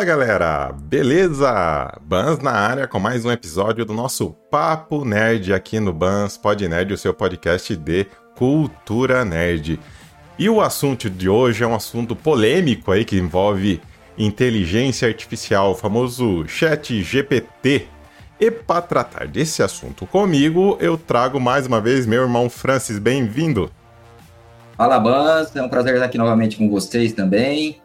Fala galera, beleza? Bans na área com mais um episódio do nosso Papo Nerd aqui no Bans Pod Nerd, o seu podcast de cultura nerd. E o assunto de hoje é um assunto polêmico aí que envolve inteligência artificial, o famoso Chat GPT. E para tratar desse assunto comigo, eu trago mais uma vez meu irmão Francis, bem-vindo. Fala Bans, é um prazer estar aqui novamente com vocês também.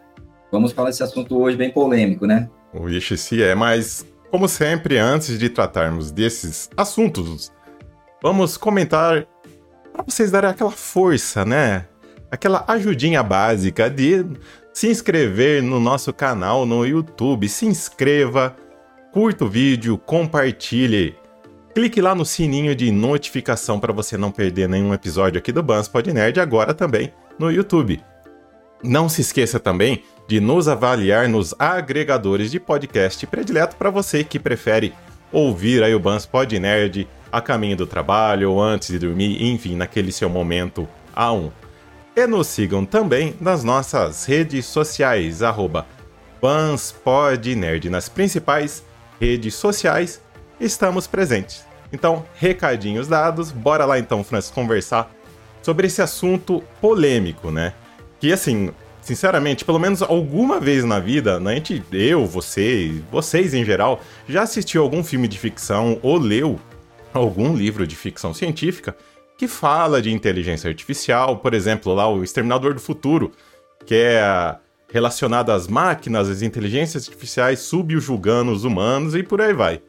Vamos falar desse assunto hoje bem polêmico, né? Ixi, se é, mas como sempre, antes de tratarmos desses assuntos, vamos comentar para vocês darem aquela força, né? Aquela ajudinha básica de se inscrever no nosso canal no YouTube. Se inscreva, curta o vídeo, compartilhe. Clique lá no sininho de notificação para você não perder nenhum episódio aqui do Bans Pod Nerd, agora também no YouTube. Não se esqueça também de nos avaliar nos agregadores de podcast predileto para você que prefere ouvir aí o Bans Pod Nerd a caminho do trabalho ou antes de dormir, enfim, naquele seu momento A1. E nos sigam também nas nossas redes sociais, arroba BansPodNerd. Nas principais redes sociais estamos presentes. Então, recadinhos dados, bora lá então, Francis, conversar sobre esse assunto polêmico, né? Que assim, sinceramente, pelo menos alguma vez na vida, né, a gente, eu, você, vocês em geral, já assistiu algum filme de ficção ou leu algum livro de ficção científica que fala de inteligência artificial, por exemplo, lá o Exterminador do Futuro, que é relacionado às máquinas, às inteligências artificiais subjugando os humanos e por aí vai.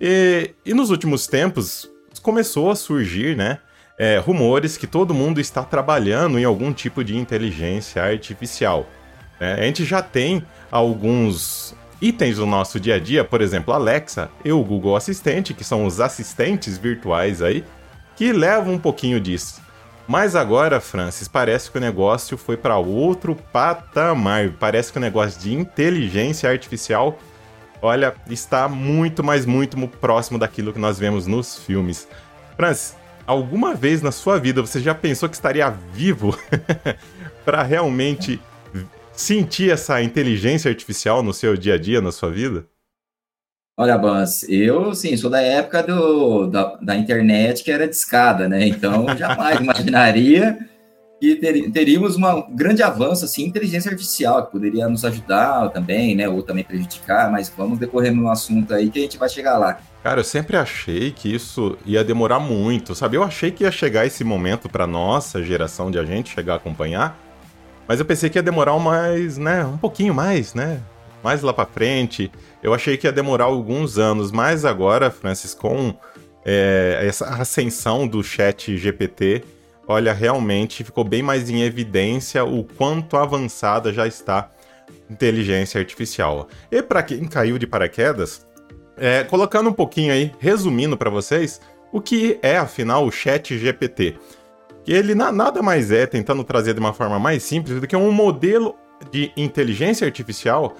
E, e nos últimos tempos começou a surgir, né, é, rumores que todo mundo está trabalhando em algum tipo de inteligência artificial. É, a gente já tem alguns itens do nosso dia a dia, por exemplo, Alexa e o Google Assistente, que são os assistentes virtuais aí, que levam um pouquinho disso. Mas agora, Francis, parece que o negócio foi para outro patamar. Parece que o negócio de inteligência artificial, olha, está muito, mas muito próximo daquilo que nós vemos nos filmes. Francis, alguma vez na sua vida você já pensou que estaria vivo para realmente sentir essa inteligência artificial no seu dia a dia, na sua vida? Olha, Bans, eu, sim, sou da época do, da, da internet que era de escada, né? Então, jamais imaginaria que ter, teríamos um grande avanço, assim, inteligência artificial, que poderia nos ajudar também, né? Ou também prejudicar, mas vamos decorrer no assunto aí que a gente vai chegar lá. Cara, eu sempre achei que isso ia demorar muito, sabe? Eu achei que ia chegar esse momento para nossa geração de a gente chegar a acompanhar, mas eu pensei que ia demorar mais, né? Um pouquinho mais, né? Mais lá para frente. Eu achei que ia demorar alguns anos, mas agora, Francis, com é, essa ascensão do chat GPT, olha, realmente ficou bem mais em evidência o quanto avançada já está inteligência artificial. E para quem caiu de paraquedas, é, colocando um pouquinho aí, resumindo para vocês, o que é afinal o Chat GPT? Que ele na, nada mais é, tentando trazer de uma forma mais simples, do que um modelo de inteligência artificial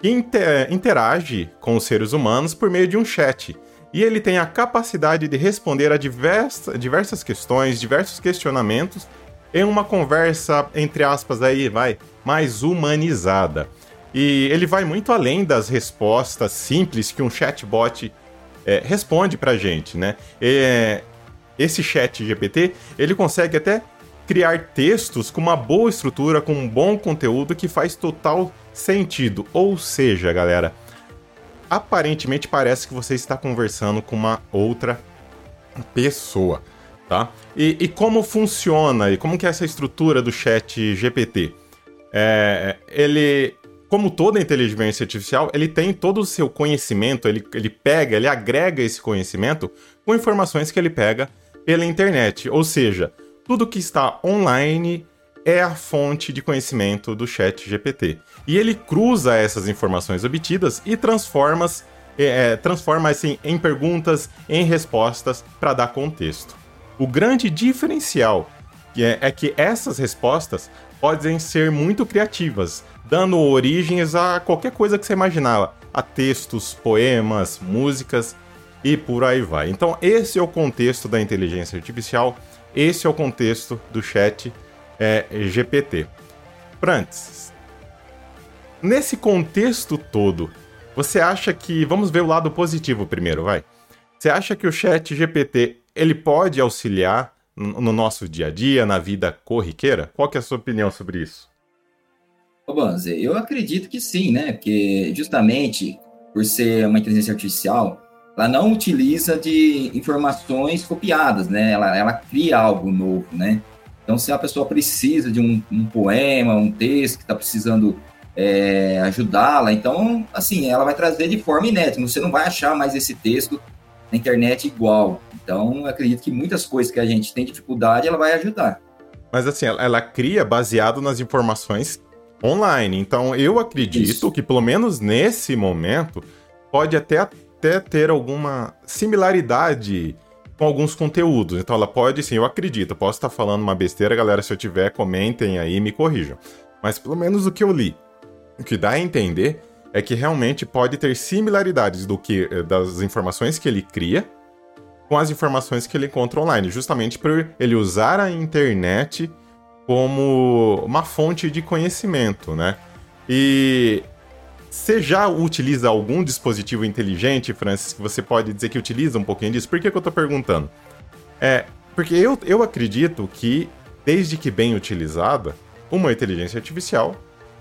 que inter, interage com os seres humanos por meio de um chat. E ele tem a capacidade de responder a diversa, diversas questões, diversos questionamentos em uma conversa, entre aspas, aí vai, mais humanizada. E ele vai muito além das respostas simples que um chatbot é, responde pra gente, né? Esse chat GPT, ele consegue até criar textos com uma boa estrutura, com um bom conteúdo que faz total sentido. Ou seja, galera, aparentemente parece que você está conversando com uma outra pessoa, tá? E, e como funciona e como que é essa estrutura do chat GPT? É, ele como toda inteligência artificial, ele tem todo o seu conhecimento, ele, ele pega, ele agrega esse conhecimento com informações que ele pega pela internet. Ou seja, tudo que está online é a fonte de conhecimento do chat GPT. E ele cruza essas informações obtidas e transforma, é, é, transforma assim, em perguntas, em respostas para dar contexto. O grande diferencial é, é que essas respostas podem ser muito criativas, dando origens a qualquer coisa que você imaginava, a textos, poemas, músicas e por aí vai. Então, esse é o contexto da inteligência artificial, esse é o contexto do chat é, GPT. Francis, nesse contexto todo, você acha que. Vamos ver o lado positivo primeiro, vai. Você acha que o chat GPT ele pode auxiliar no nosso dia a dia, na vida corriqueira? Qual que é a sua opinião sobre isso? Ô, Banzer, eu acredito que sim, né? Porque justamente por ser uma inteligência artificial, ela não utiliza de informações copiadas, né? Ela, ela cria algo novo, né? Então, se a pessoa precisa de um, um poema, um texto que está precisando é, ajudá-la, então, assim, ela vai trazer de forma inédita. Você não vai achar mais esse texto na internet igual. Então, acredito que muitas coisas que a gente tem dificuldade, ela vai ajudar. Mas, assim, ela, ela cria baseado nas informações online. Então, eu acredito Isso. que, pelo menos nesse momento, pode até, até ter alguma similaridade com alguns conteúdos. Então, ela pode, sim, eu acredito. posso estar falando uma besteira, galera. Se eu tiver, comentem aí e me corrijam. Mas, pelo menos o que eu li, o que dá a entender é que realmente pode ter similaridades do que eh, das informações que ele cria com as informações que ele encontra online, justamente por ele usar a internet como uma fonte de conhecimento, né? E você já utiliza algum dispositivo inteligente, Francis, que você pode dizer que utiliza um pouquinho disso? Por que, que eu tô perguntando? É, porque eu, eu acredito que, desde que bem utilizada, uma inteligência artificial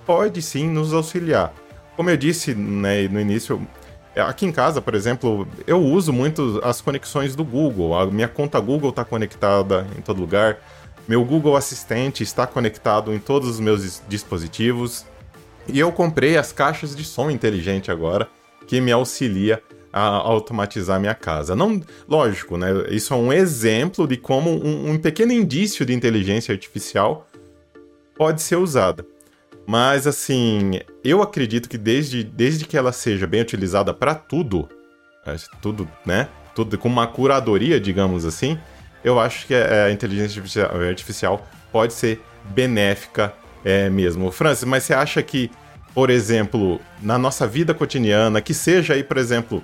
pode sim nos auxiliar. Como eu disse né, no início, aqui em casa, por exemplo, eu uso muito as conexões do Google. A minha conta Google está conectada em todo lugar. Meu Google Assistente está conectado em todos os meus dispositivos. E eu comprei as caixas de som inteligente agora, que me auxilia a automatizar minha casa. Não, lógico, né? Isso é um exemplo de como um, um pequeno indício de inteligência artificial pode ser usada. Mas assim, eu acredito que desde, desde que ela seja bem utilizada para tudo, é, tudo, né? Tudo com uma curadoria, digamos assim, eu acho que a inteligência artificial pode ser benéfica é, mesmo. Francis, mas você acha que, por exemplo, na nossa vida cotidiana, que seja aí, por exemplo,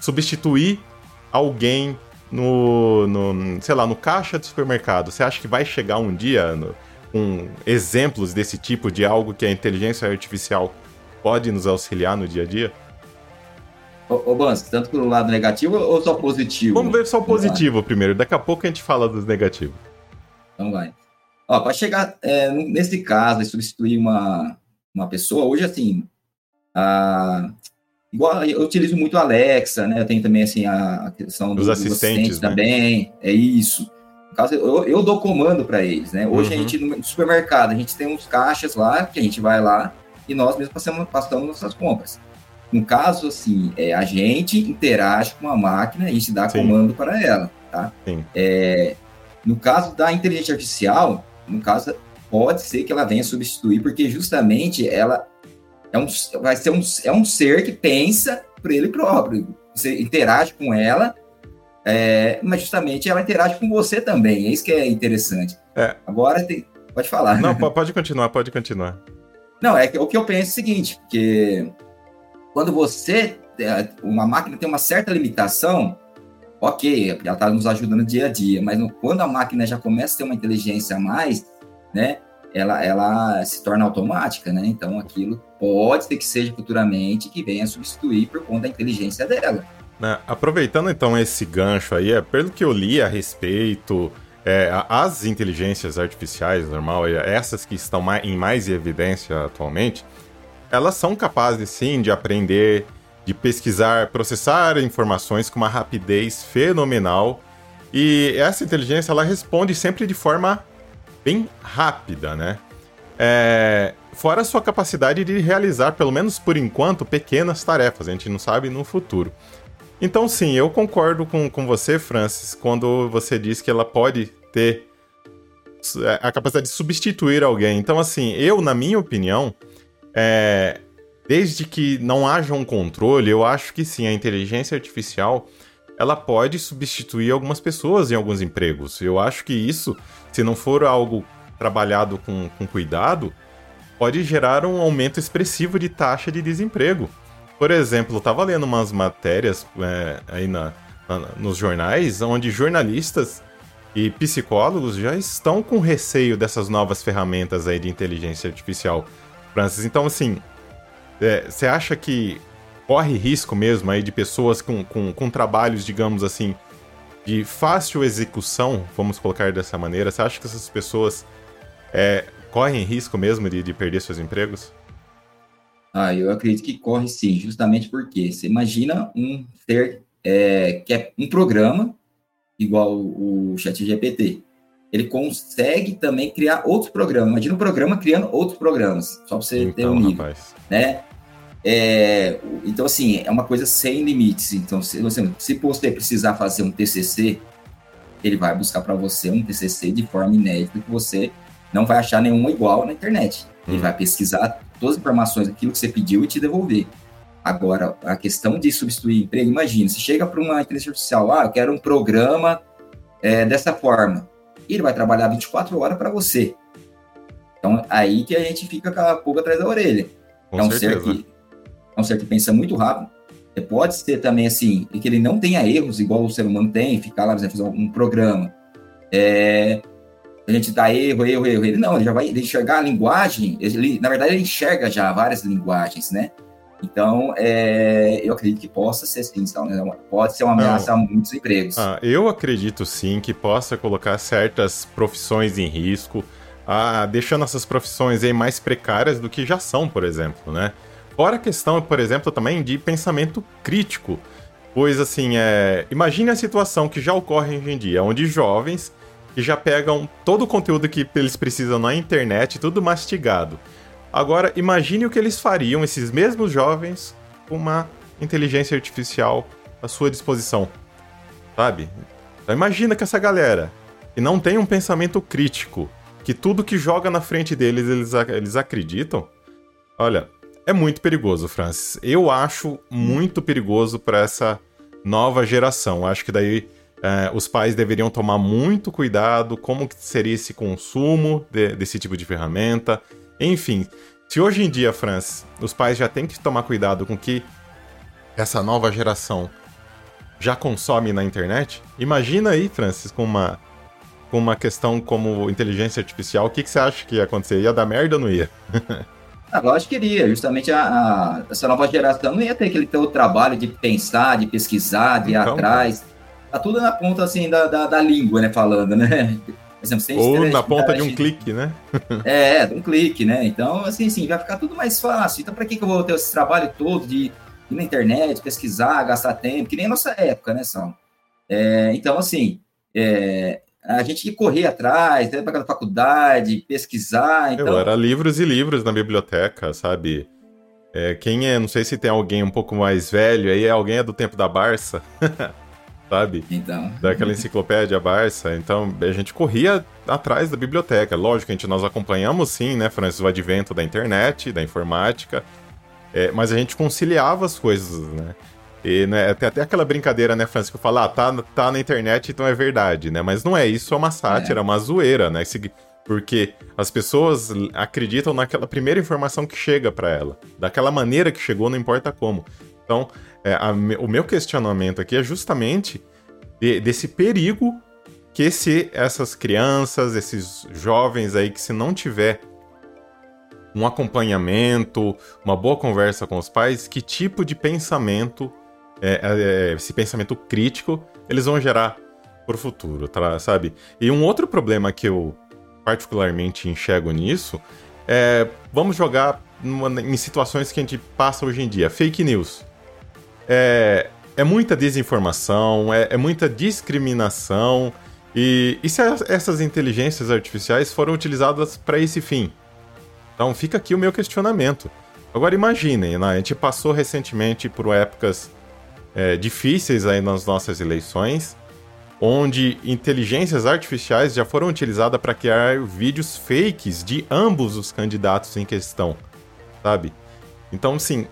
substituir alguém no, no sei lá, no caixa do supermercado, você acha que vai chegar um dia no, com exemplos desse tipo de algo que a inteligência artificial pode nos auxiliar no dia a dia? Ô, ô Bans, tanto pelo lado negativo ou só positivo? Vamos ver só o positivo primeiro, daqui a pouco a gente fala dos negativos. Então vai. Ó, para chegar é, nesse caso, substituir uma, uma pessoa, hoje assim, a, igual eu utilizo muito a Alexa, né? Eu tenho também assim a, questão dos, assistentes, assistentes né? também, é isso. No caso, eu, eu dou comando para eles, né? Hoje uhum. a gente no supermercado, a gente tem uns caixas lá que a gente vai lá e nós mesmos passamos, passamos nossas compras. No caso, assim, é, a gente interage com a máquina e a gente dá Sim. comando para ela, tá? É, no caso da inteligência artificial, no caso, pode ser que ela venha substituir, porque justamente ela é um, vai ser um, é um ser que pensa por ele próprio. Você interage com ela, é, mas justamente ela interage com você também. É isso que é interessante. É. Agora, tem, pode falar. Não, pode continuar, pode continuar. Não, é que o que eu penso é o seguinte, porque quando você, é, uma máquina tem uma certa limitação, ok, ela está nos ajudando dia a dia, mas quando a máquina já começa a ter uma inteligência a mais, né, ela, ela se torna automática, né? Então aquilo pode ser que seja futuramente que venha substituir por conta da inteligência dela. Né, aproveitando então esse gancho aí, é, pelo que eu li a respeito, é, as inteligências artificiais, normal, essas que estão mais, em mais evidência atualmente, elas são capazes sim de aprender, de pesquisar, processar informações com uma rapidez fenomenal. E essa inteligência ela responde sempre de forma bem rápida, né? É, fora a sua capacidade de realizar, pelo menos por enquanto, pequenas tarefas. A gente não sabe no futuro. Então, sim, eu concordo com, com você, Francis, quando você diz que ela pode ter é, a capacidade de substituir alguém. Então, assim, eu, na minha opinião, é, desde que não haja um controle, eu acho que sim, a inteligência artificial ela pode substituir algumas pessoas em alguns empregos. Eu acho que isso, se não for algo trabalhado com, com cuidado, pode gerar um aumento expressivo de taxa de desemprego. Por exemplo, eu estava lendo umas matérias é, aí na, na, nos jornais onde jornalistas e psicólogos já estão com receio dessas novas ferramentas aí de inteligência artificial Francis. Então, assim, é, você acha que corre risco mesmo aí de pessoas com, com, com trabalhos, digamos assim, de fácil execução, vamos colocar dessa maneira? Você acha que essas pessoas é, correm risco mesmo de, de perder seus empregos? Ah, eu acredito que corre sim, justamente porque você imagina um ter é, que é um programa igual o ChatGPT. Ele consegue também criar outros programas. Imagina um programa criando outros programas, só para você então, ter um nível, rapaz. né? É, então, assim, é uma coisa sem limites. Então, se você, se você precisar fazer um TCC, ele vai buscar para você um TCC de forma inédita que você não vai achar nenhum igual na internet. Ele hum. vai pesquisar todas as informações, aquilo que você pediu e te devolver. Agora, a questão de substituir emprego, imagina, você chega para uma inteligência artificial, ah, eu quero um programa é, dessa forma. E ele vai trabalhar 24 horas para você. Então, aí que a gente fica com a pulga atrás da orelha. Com é um certeza. ser que é um ser que pensa muito rápido. Pode ser também assim, que ele não tenha erros igual o ser humano tem, ficar lá, por exemplo, fazer um programa. É, a gente dá erro, erro, erro. Ele não, ele já vai enxergar a linguagem. Ele, na verdade, ele enxerga já várias linguagens, né? Então, é, eu acredito que possa ser sim, então, né? pode ser uma ameaça Não. a muitos empregos. Ah, eu acredito sim que possa colocar certas profissões em risco, ah, deixando essas profissões aí mais precárias do que já são, por exemplo, né? Fora a questão, por exemplo, também de pensamento crítico. Pois, assim, é... imagine a situação que já ocorre hoje em dia, onde jovens que já pegam todo o conteúdo que eles precisam na internet, tudo mastigado Agora, imagine o que eles fariam, esses mesmos jovens, com uma inteligência artificial à sua disposição. Sabe? Então imagina que essa galera, que não tem um pensamento crítico, que tudo que joga na frente deles eles, eles acreditam. Olha, é muito perigoso, Francis. Eu acho muito perigoso para essa nova geração. Acho que daí é, os pais deveriam tomar muito cuidado como que seria esse consumo de, desse tipo de ferramenta. Enfim, se hoje em dia, Francis, os pais já têm que tomar cuidado com que essa nova geração já consome na internet, imagina aí, Francis, com uma, com uma questão como inteligência artificial, o que, que você acha que ia acontecer? Ia dar merda ou não ia? Ah, lógico que iria. Justamente a, a, essa nova geração não ia ter aquele teu trabalho de pensar, de pesquisar, de ir então, atrás. Tá tudo na ponta, assim, da, da, da língua, né, falando, né? Por exemplo, sem Ou na ponta de um clique, né? é, de um clique, né? Então, assim, assim, vai ficar tudo mais fácil. Então, para que, que eu vou ter esse trabalho todo de ir na internet, pesquisar, gastar tempo, que nem a nossa época, né, Sal? É, então, assim, é, a gente tinha que correr atrás, né, para faculdade, pesquisar. Então... Eu era livros e livros na biblioteca, sabe? É, quem é, não sei se tem alguém um pouco mais velho aí, alguém é do tempo da Barça. sabe? Então. Daquela enciclopédia Barça. Então, a gente corria atrás da biblioteca. Lógico, a gente, nós acompanhamos sim, né, Francis, o advento da internet, da informática, é, mas a gente conciliava as coisas, né? E né, tem até aquela brincadeira, né, Francis, que eu falo, ah, tá, tá na internet, então é verdade, né? Mas não é isso, é uma sátira, é uma zoeira, né? Porque as pessoas acreditam naquela primeira informação que chega para ela. Daquela maneira que chegou, não importa como. Então, é, a, o meu questionamento aqui é justamente de, desse perigo que se essas crianças, esses jovens aí que se não tiver um acompanhamento, uma boa conversa com os pais, que tipo de pensamento, é, é, é esse pensamento crítico, eles vão gerar para o futuro, tá, sabe? E um outro problema que eu particularmente enxergo nisso é, vamos jogar numa, em situações que a gente passa hoje em dia, fake news é, é muita desinformação, é, é muita discriminação. E, e se essas inteligências artificiais foram utilizadas para esse fim? Então fica aqui o meu questionamento. Agora imaginem, né? a gente passou recentemente por épocas é, difíceis aí nas nossas eleições, onde inteligências artificiais já foram utilizadas para criar vídeos fakes de ambos os candidatos em questão, sabe? Então, sim,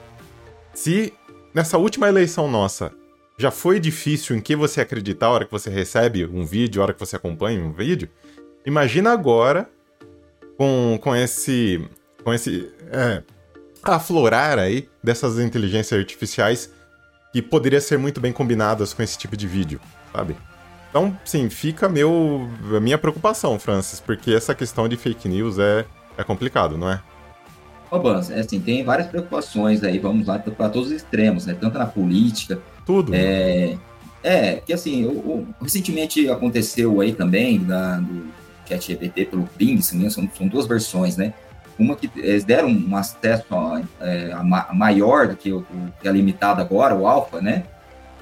se nessa última eleição nossa, já foi difícil em que você acreditar a hora que você recebe um vídeo, a hora que você acompanha um vídeo. Imagina agora com, com esse. com esse. É, aflorar aí dessas inteligências artificiais que poderia ser muito bem combinadas com esse tipo de vídeo, sabe? Então, sim, fica meu, a minha preocupação, Francis, porque essa questão de fake news é, é complicado, não é? Ô, Bans, é assim, tem várias preocupações aí, vamos lá, para todos os extremos, né? Tanto na política. Tudo. É, é que assim, o, o, recentemente aconteceu aí também da, do ChatGPT pelo Bing, são, são duas versões, né? Uma que eles deram um acesso a, é, a maior do que o que é limitado agora, o Alpha, né?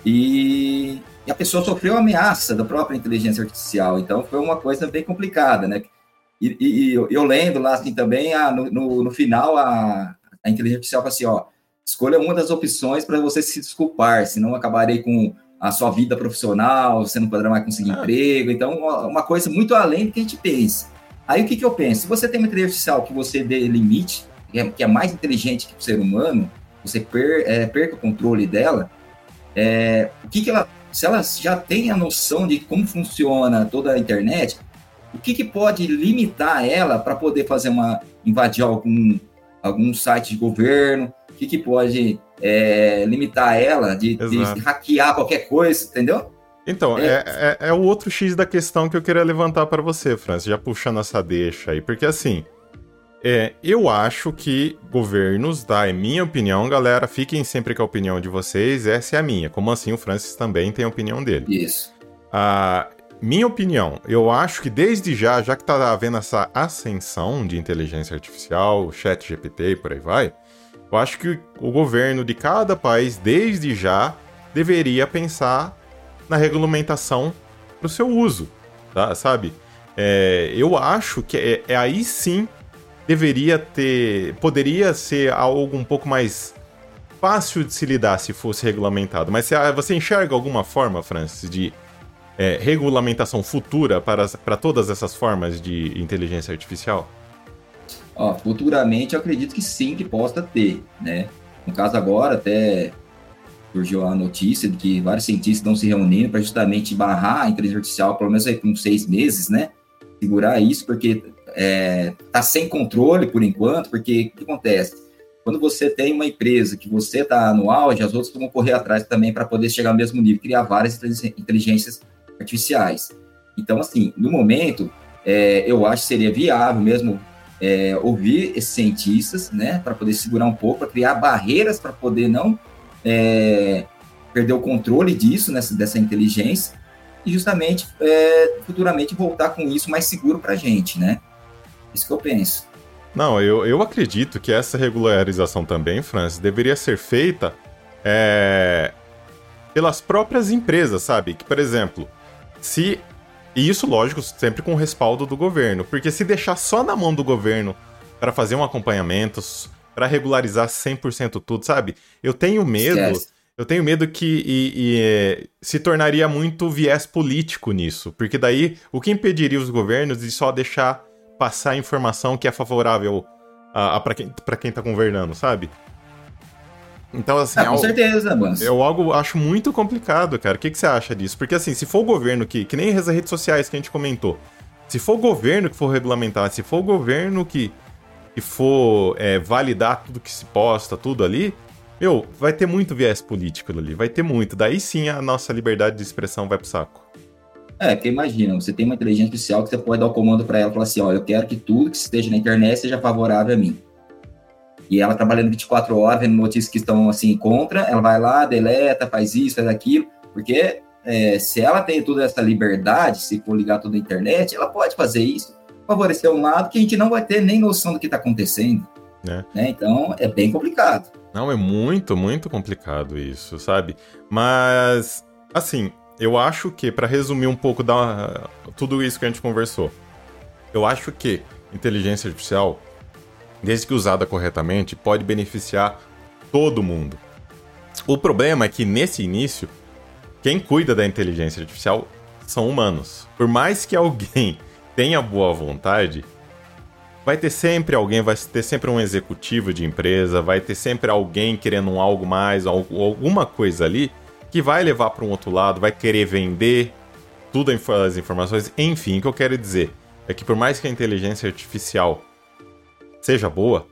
E, e, a pessoa sofreu ameaça da própria inteligência artificial, então foi uma coisa bem complicada, né? E, e, e eu lendo lá assim também, a, no, no, no, final a, a inteligência artificial fala assim, ó, escolha uma das opções para você se desculpar, senão acabarei com a sua vida profissional, você não poderá mais conseguir ah. emprego, então uma coisa muito além do que a gente pensa. Aí o que, que eu penso? Se você tem uma inteligência artificial que você dê limite, que é, que é mais inteligente que o ser humano, você per, é, perca o controle dela, é, o que, que ela. Se ela já tem a noção de como funciona toda a internet, o que, que pode limitar ela para poder fazer uma. invadir algum, algum site de governo? O que, que pode é, limitar ela de, de, hackear qualquer coisa, entendeu? Então, é, é, é, o outro X da questão que eu queria levantar para você, Francis, já puxando essa deixa aí, porque assim, é, eu acho que governos, tá? É minha opinião, galera, fiquem sempre com a opinião de vocês, essa é a minha. Como assim o Francis também tem a opinião dele. Isso. Ah, minha opinião, eu acho que desde já, já que tá havendo essa ascensão de inteligência artificial, chat GPT e por aí vai, eu acho que o governo de cada país, desde já, deveria pensar na regulamentação para o seu uso, tá? sabe? É, eu acho que é, é, aí sim deveria ter, poderia ser algo um pouco mais fácil de se lidar se fosse regulamentado. Mas você, você enxerga alguma forma, Francis, de é, regulamentação futura para, para todas essas formas de inteligência artificial? Ó, futuramente eu acredito que sim, que possa ter, né? No caso agora, até surgiu a notícia de que vários cientistas estão se reunindo para justamente barrar a inteligência artificial, pelo menos aí por uns seis meses, né? Segurar isso, porque é, tá sem controle por enquanto, porque o que acontece? Quando você tem uma empresa que você está no auge, as outras vão correr atrás também para poder chegar ao mesmo nível, criar várias inteligências artificiais. Então, assim, no momento, é, eu acho que seria viável mesmo é, ouvir esses cientistas, né, para poder segurar um pouco, para criar barreiras para poder não é, perder o controle disso, nessa, dessa inteligência, e justamente é, futuramente voltar com isso mais seguro para a gente, né? Isso que eu penso. Não, eu, eu acredito que essa regularização também, Francis, deveria ser feita é, pelas próprias empresas, sabe? Que, por exemplo, se. E isso, lógico, sempre com o respaldo do governo. Porque se deixar só na mão do governo para fazer um acompanhamento, para regularizar 100% tudo, sabe? Eu tenho medo. Esquece. Eu tenho medo que e, e, é, se tornaria muito viés político nisso, porque daí o que impediria os governos de só deixar passar informação que é favorável a, a para quem, pra quem tá governando, sabe? Então, assim. Ah, com é certeza, mas... Eu algo acho muito complicado, cara. O que, que você acha disso? Porque, assim, se for o governo que. Que nem as redes sociais que a gente comentou. Se for o governo que for regulamentar, se for o governo que e for é, validar tudo que se posta, tudo ali, meu, vai ter muito viés político ali, vai ter muito. Daí sim a nossa liberdade de expressão vai pro saco. É, porque imagina, você tem uma inteligência artificial que você pode dar o comando para ela e falar assim: ó, eu quero que tudo que esteja na internet seja favorável a mim. E ela trabalhando 24 horas, vendo notícias que estão assim contra, ela vai lá, deleta, faz isso, faz aquilo, porque é, se ela tem toda essa liberdade, se for ligar tudo na internet, ela pode fazer isso favorecer um lado que a gente não vai ter nem noção do que está acontecendo. É. Né? Então é bem complicado. Não, é muito, muito complicado isso, sabe? Mas, assim, eu acho que, para resumir um pouco da, tudo isso que a gente conversou, eu acho que inteligência artificial, desde que usada corretamente, pode beneficiar todo mundo. O problema é que nesse início, quem cuida da inteligência artificial são humanos. Por mais que alguém tenha boa vontade, vai ter sempre alguém, vai ter sempre um executivo de empresa, vai ter sempre alguém querendo um algo mais, alguma coisa ali, que vai levar para um outro lado, vai querer vender tudo as informações. Enfim, o que eu quero dizer é que por mais que a inteligência artificial seja boa,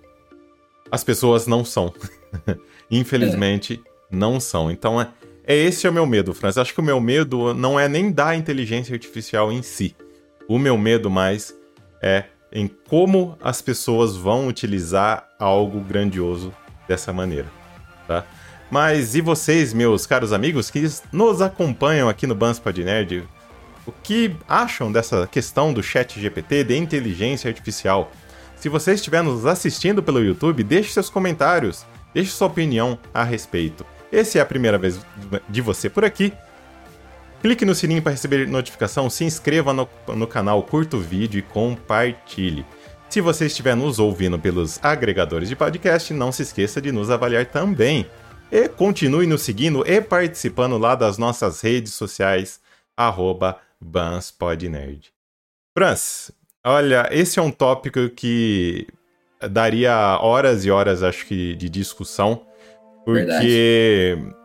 as pessoas não são. Infelizmente, não são. Então, é, é esse é o meu medo, Franz. Acho que o meu medo não é nem da inteligência artificial em si o meu medo mais é em como as pessoas vão utilizar algo grandioso dessa maneira, tá? Mas e vocês, meus caros amigos que nos acompanham aqui no Banspod Nerd, o que acham dessa questão do chat GPT, de inteligência artificial? Se você estiver nos assistindo pelo YouTube, deixe seus comentários, deixe sua opinião a respeito. Esse é a primeira vez de você por aqui, Clique no sininho para receber notificação, se inscreva no, no canal, curta o vídeo e compartilhe. Se você estiver nos ouvindo pelos agregadores de podcast, não se esqueça de nos avaliar também. E continue nos seguindo e participando lá das nossas redes sociais, arroba BansPodNerd. Franz, olha, esse é um tópico que daria horas e horas, acho que, de discussão, porque Verdade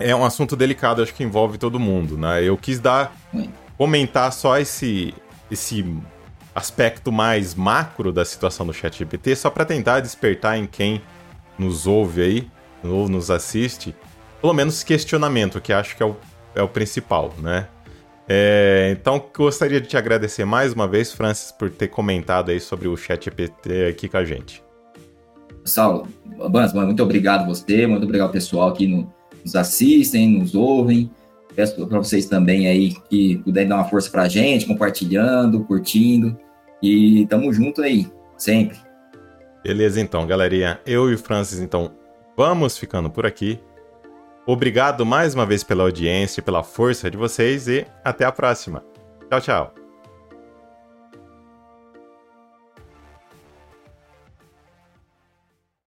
é um assunto delicado, acho que envolve todo mundo, né? Eu quis dar comentar só esse esse aspecto mais macro da situação do Chat GPT, só para tentar despertar em quem nos ouve aí, ou nos assiste, pelo menos questionamento, que acho que é o, é o principal, né? É, então, gostaria de te agradecer mais uma vez, Francis, por ter comentado aí sobre o Chat GPT aqui com a gente. Saulo, Bans, muito obrigado você, muito obrigado pessoal aqui no, nos assistem, nos ouvem. Peço para vocês também aí que puderem dar uma força para a gente, compartilhando, curtindo. E tamo junto aí, sempre. Beleza, então, galerinha. Eu e o Francis, então, vamos ficando por aqui. Obrigado mais uma vez pela audiência, pela força de vocês e até a próxima. Tchau, tchau.